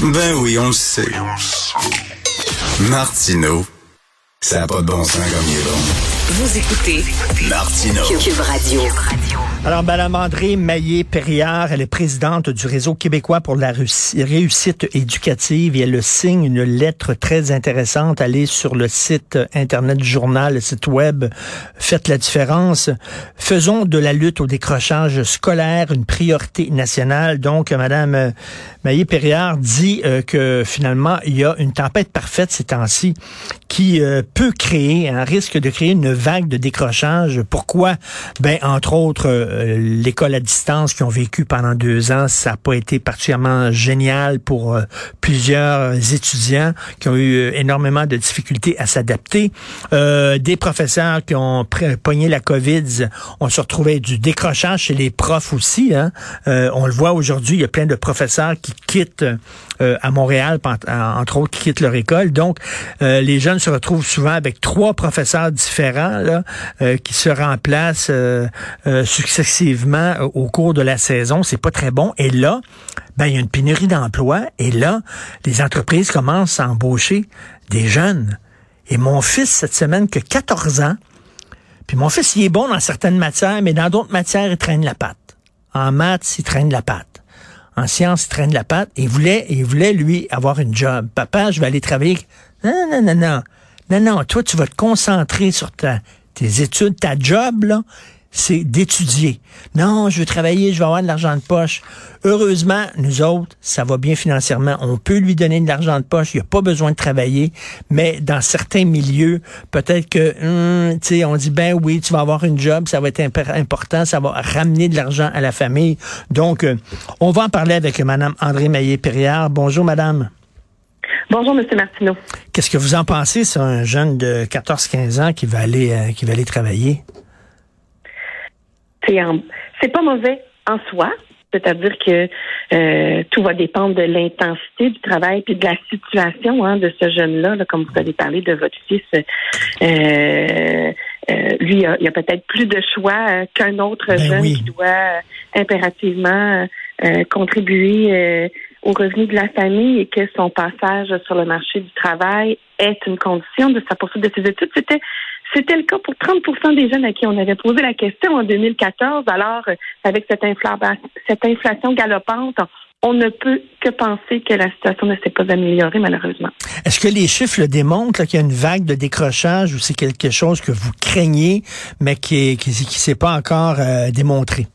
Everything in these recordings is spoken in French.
Ben oui, on le sait. Martineau, ça n'a pas de bon sens comme il est bon. Vous écoutez Martineau. Cube Radio. Alors, Madame André Maillé-Perriard, elle est présidente du Réseau québécois pour la réussi- réussite éducative et elle signe une lettre très intéressante. Allez sur le site Internet du journal, le site web, faites la différence. Faisons de la lutte au décrochage scolaire une priorité nationale. Donc, Madame euh, Maillé-Perriard dit euh, que finalement, il y a une tempête parfaite ces temps-ci qui euh, peut créer, un risque de créer une vague de décrochage. Pourquoi? Ben, entre autres, euh, l'école à distance qui ont vécu pendant deux ans, ça n'a pas été particulièrement génial pour euh, plusieurs étudiants qui ont eu euh, énormément de difficultés à s'adapter. Des professeurs qui ont pogné la COVID, on se retrouvait du décrochage chez les profs aussi. Hein. On le voit aujourd'hui, il y a plein de professeurs qui quittent à Montréal, entre autres, qui quittent leur école. Donc, les jeunes se retrouvent souvent avec trois professeurs différents là, qui se remplacent euh, euh, euh, au cours de la saison. C'est pas très bon. Et là, ben il y a une pénurie d'emplois. Et là, les entreprises commencent à embaucher des jeunes. Et mon fils, cette semaine, que 14 ans, puis mon fils, il est bon dans certaines matières, mais dans d'autres matières, il traîne la patte. En maths, il traîne la patte. En sciences, il traîne la patte. Il voulait, il voulait, lui, avoir une job. Papa, je vais aller travailler. Non, non, non, non. Non, non, toi, tu vas te concentrer sur ta, tes études, ta job, là, c'est d'étudier. Non, je veux travailler, je vais avoir de l'argent de poche. Heureusement, nous autres, ça va bien financièrement. On peut lui donner de l'argent de poche. Il n'y a pas besoin de travailler. Mais dans certains milieux, peut-être que, hum, tu sais, on dit, ben oui, tu vas avoir une job, ça va être imp- important, ça va ramener de l'argent à la famille. Donc, euh, on va en parler avec Madame André Maillé-Perriard. Bonjour, Madame. Bonjour, M. Martineau. Qu'est-ce que vous en pensez sur un jeune de 14-15 ans qui va aller, euh, qui va aller travailler? C'est en- c'est pas mauvais en soi. C'est-à-dire que euh, tout va dépendre de l'intensité du travail puis de la situation hein, de ce jeune-là, là, comme vous avez parlé de votre fils. Euh, euh, lui, il a, a peut-être plus de choix euh, qu'un autre Ben jeune oui. qui doit euh, impérativement euh, contribuer euh, aux revenus de la famille et que son passage sur le marché du travail est une condition de sa poursuite de ses études. C'était c'était le cas pour 30% des jeunes à qui on avait posé la question en 2014. Alors, euh, avec cette, infla- cette inflation galopante, on ne peut que penser que la situation ne s'est pas améliorée, malheureusement. Est-ce que les chiffres le démontrent qu'il y a une vague de décrochage ou c'est quelque chose que vous craignez, mais qui qui s'est pas encore euh, démontré?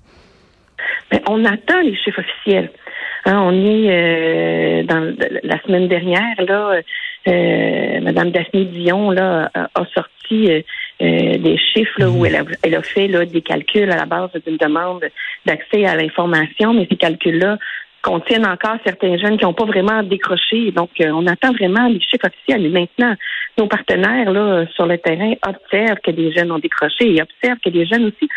Mais on attend les chiffres officiels. Hein, on est euh, dans la semaine dernière, là, euh, Madame Daphné Dion là, a, a sorti euh, euh, des chiffres là, où elle a, elle a fait là, des calculs à la base d'une demande d'accès à l'information, mais ces calculs-là contiennent encore certains jeunes qui n'ont pas vraiment décroché. Donc, euh, on attend vraiment les chiffres officiels. Et maintenant, nos partenaires là, sur le terrain observent que des jeunes ont décroché et observent que des jeunes aussi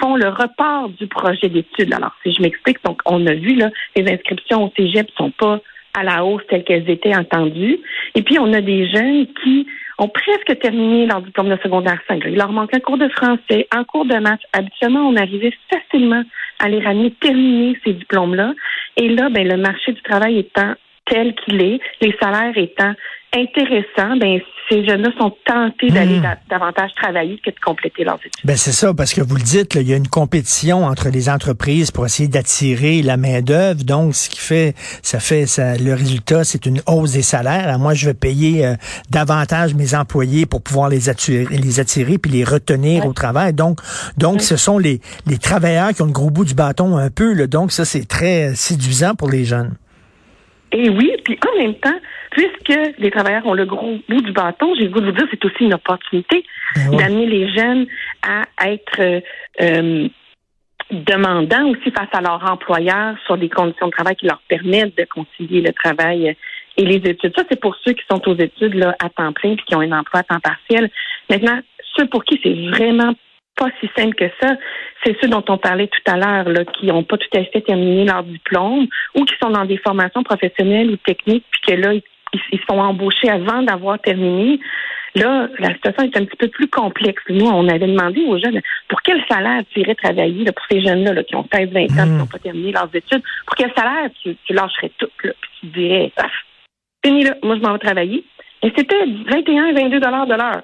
font le report du projet d'études. Alors, si je m'explique, donc on a vu là, les inscriptions au Cégep sont pas à la hausse telles qu'elles étaient entendues. Et puis, on a des jeunes qui ont presque terminé leur diplôme de secondaire 5. Il leur manque un cours de français, un cours de maths. Habituellement, on arrivait facilement à les ramener terminer ces diplômes-là. Et là, ben, le marché du travail étant tel qu'il est, les salaires étant intéressants, ben, ces jeunes-là sont tentés d'aller Mmh. da- davantage travailler que de compléter leurs études. Ben c'est ça, parce que vous le dites, là, il y a une compétition entre les entreprises pour essayer d'attirer la main d'œuvre. Donc, ce qui fait, ça fait, ça, le résultat, c'est une hausse des salaires. Alors, moi, je vais payer euh, davantage mes employés pour pouvoir les attirer, les attirer puis les retenir au travail. Donc, donc, ce sont les les travailleurs qui ont le gros bout du bâton un peu. Là. Donc, ça, c'est très euh, séduisant pour les jeunes. Et oui, puis en même temps, puisque les travailleurs ont le gros bout du bâton, j'ai le goût de vous dire, c'est aussi une opportunité Ben ouais. d'amener les jeunes à être euh, euh, demandants aussi face à leur employeur sur des conditions de travail qui leur permettent de concilier le travail et les études. Ça, c'est pour ceux qui sont aux études là, à temps plein puis qui ont un emploi à temps partiel. Maintenant, ceux pour qui c'est vraiment pas si simple que ça, c'est ceux dont on parlait tout à l'heure, là, qui n'ont pas tout à fait terminé leur diplôme ou qui sont dans des formations professionnelles ou techniques, puis que là, ils, ils se font embaucher avant d'avoir terminé. Là, la situation est un petit peu plus complexe. Nous, on avait demandé aux jeunes pour quel salaire tu irais travailler là, pour ces jeunes-là là, qui ont 16, 20 ans, qui n'ont pas terminé leurs études. Pour quel salaire tu, tu lâcherais tout, là, puis tu dirais, ah, fini là, moi je m'en vais travailler. Et c'était 21, 22 dollars de l'heure.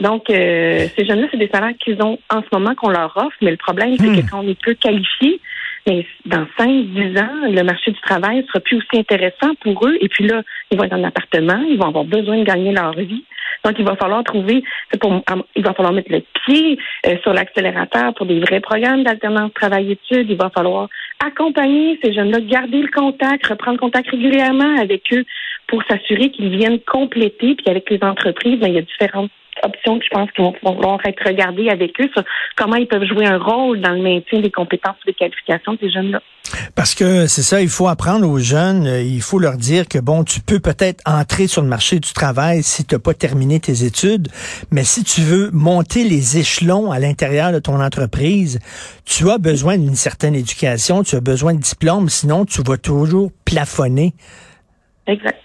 Donc, euh, ces jeunes-là, c'est des salaires qu'ils ont en ce moment qu'on leur offre, mais le problème, c'est que quand on est peu qualifié, mais dans 5, 10 ans, le marché du travail sera plus aussi intéressant pour eux. Et puis là, ils vont être en appartement, ils vont avoir besoin de gagner leur vie. Donc, il va falloir trouver, pour, il va falloir mettre le pied euh, sur l'accélérateur pour des vrais programmes d'alternance travail-études. Il va falloir accompagner ces jeunes-là, garder le contact, reprendre contact régulièrement avec eux pour s'assurer qu'ils viennent compléter. Puis avec les entreprises, ben, il y a différentes options que je pense qu'ils vont pouvoir être regardées avec eux sur comment ils peuvent jouer un rôle dans le maintien des compétences et des qualifications de ces jeunes-là. Parce que c'est ça, il faut apprendre aux jeunes, euh, il faut leur dire que bon, tu peux peut-être entrer sur le marché du travail si tu n'as pas terminé tes études, mais si tu veux monter les échelons à l'intérieur de ton entreprise, tu as besoin d'une certaine éducation, tu as besoin de diplôme, sinon tu vas toujours plafonner. Exact.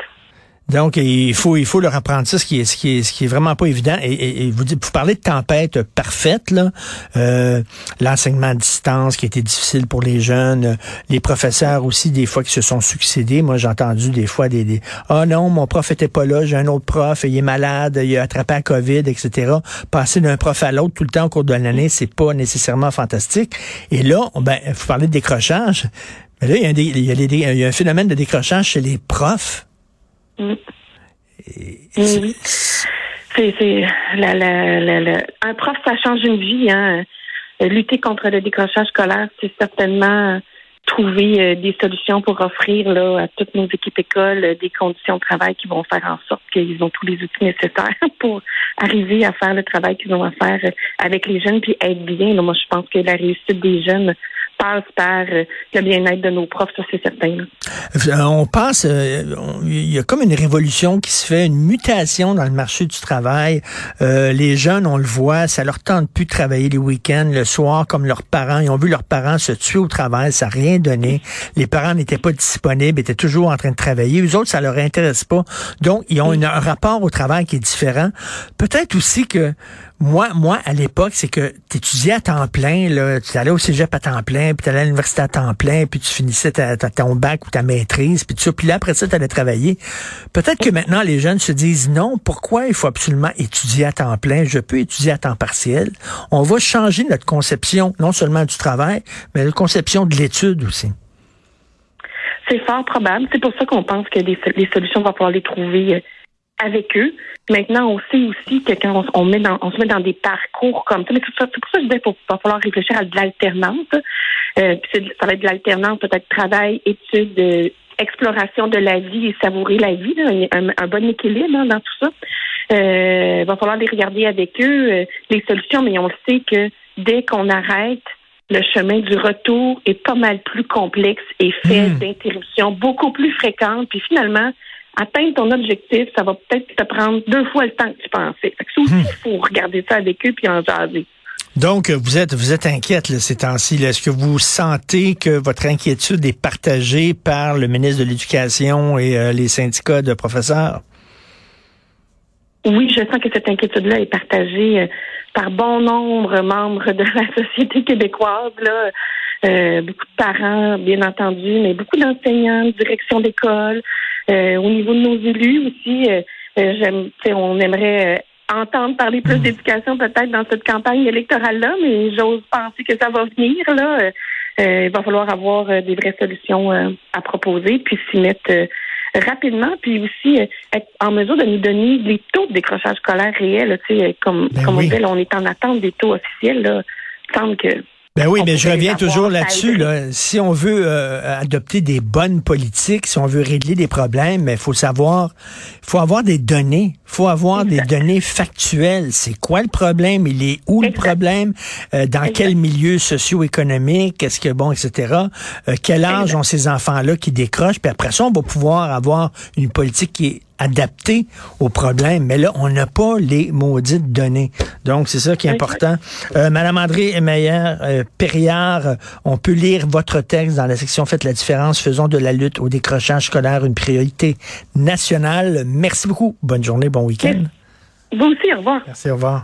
Donc, il faut, il faut leur apprendre ça, ce qui est, ce qui est, ce qui est vraiment pas évident. Et, et, vous, vous parlez de tempête parfaite, là. Euh, l'enseignement à distance qui été difficile pour les jeunes, les professeurs aussi, des fois, qui se sont succédés. Moi, j'ai entendu des fois des, des Ah non, mon prof était pas là, j'ai un autre prof, il est malade, il a attrapé la COVID, etc. Passer d'un prof à l'autre tout le temps au cours de l'année, c'est pas nécessairement fantastique. Et là, ben, vous parlez de décrochage. Mais là, il y, a y il y a un phénomène de décrochage chez les profs. Mm. oui. C'est, la, la, la, un prof, ça change une vie. Hein. Lutter contre le décrochage scolaire, c'est certainement trouver euh, des solutions pour offrir là, à toutes nos équipes écoles euh, des conditions de travail qui vont faire en sorte qu'ils ont tous les outils nécessaires pour arriver à faire le travail qu'ils ont à faire euh, avec les jeunes puis être bien. moi, je pense que la réussite des jeunes passe par euh, le bien-être de nos profs, ça c'est certain. Euh, on pense, euh, il y a comme une révolution qui se fait, une mutation dans le marché du travail. les jeunes, on le voit, ça leur tente plus de travailler les week-ends, le soir, comme leurs parents. Ils ont vu leurs parents se tuer au travail, ça n'a rien donné. Les parents n'étaient pas disponibles, étaient toujours en train de travailler. Les autres, ça leur intéresse pas. Donc, ils ont un rapport au travail qui est différent. Peut-être aussi que moi, moi, à l'époque, c'est que tu étudiais à temps plein, là, tu allais au cégep à temps plein, puis tu allais à l'université à temps plein, puis tu finissais ta, ton bac ou ta maîtrise, puis tout Puis là, après ça, tu allais travailler. Peut-être que maintenant, les jeunes se disent, non, pourquoi il faut absolument étudier à temps plein? Je peux étudier à temps partiel. On va changer notre conception, non seulement du travail, mais la conception de l'étude aussi. C'est fort probable. C'est pour ça qu'on pense que les, solutions, on va pouvoir les trouver euh, avec eux. Maintenant, on sait aussi que quand on, met dans, on se met dans des parcours comme ça, mais c'est pour ça je disais qu'il va falloir réfléchir à de l'alternance. Euh, ça va être de l'alternance, peut-être travail, études, euh, exploration de la vie et savourer la vie, un, un, bon équilibre hein, dans tout ça. Euh, il va falloir les regarder avec eux, euh, les solutions, mais on sait que dès qu'on arrête, le chemin du retour est pas mal plus complexe et fait mmh. d'interruptions beaucoup plus fréquentes. Puis finalement, atteindre ton objectif, ça va peut-être te prendre deux fois le temps que tu pensais. Fait que aussi, hmm. il faut regarder ça avec eux puis en jaser. Donc, vous êtes, vous êtes inquiète là, ces temps-ci. Est-ce que vous sentez que votre inquiétude est partagée par le ministre de l'Éducation et euh, les syndicats de professeurs? Oui, je sens que cette inquiétude-là est partagée euh, par bon nombre de membres de la société québécoise. Là. Euh, beaucoup de parents, bien entendu, mais beaucoup d'enseignants, direction d'école, euh, au niveau de nos élus aussi, euh, euh, on aimerait entendre parler plus hmm. d'éducation peut-être dans cette campagne électorale-là, mais j'ose penser que ça va venir. Là, il va falloir avoir des vraies solutions à proposer, puis s'y mettre rapidement, puis aussi être en mesure de nous donner les taux de décrochage scolaire réels. Tu sais, comme, ben comme on dit, on est en attente des taux officiels. Là. Il semble que Ben oui, On mais je reviens toujours là-dessus. Là. Si on veut euh, adopter des bonnes politiques, si on veut régler des problèmes, il faut savoir, il faut avoir des données. Il faut avoir des données factuelles. C'est quoi le problème? Il est où le problème? Euh, dans Exact. quel milieu socio-économique? Est-ce que, bon, etc. Euh, quel âge ont ces enfants-là qui décrochent? Puis après ça, on va pouvoir avoir une politique qui est adaptée au problème. Mais là, on n'a pas les maudites données. Donc, c'est ça qui est important. Euh, Madame André Meyer, euh, Perriard, euh, on peut lire votre texte dans la section Faites la différence, faisons de la lutte au décrochage scolaire une priorité nationale. Merci beaucoup. Bonne journée, bon week-end. Vous aussi, au revoir. Merci, au revoir.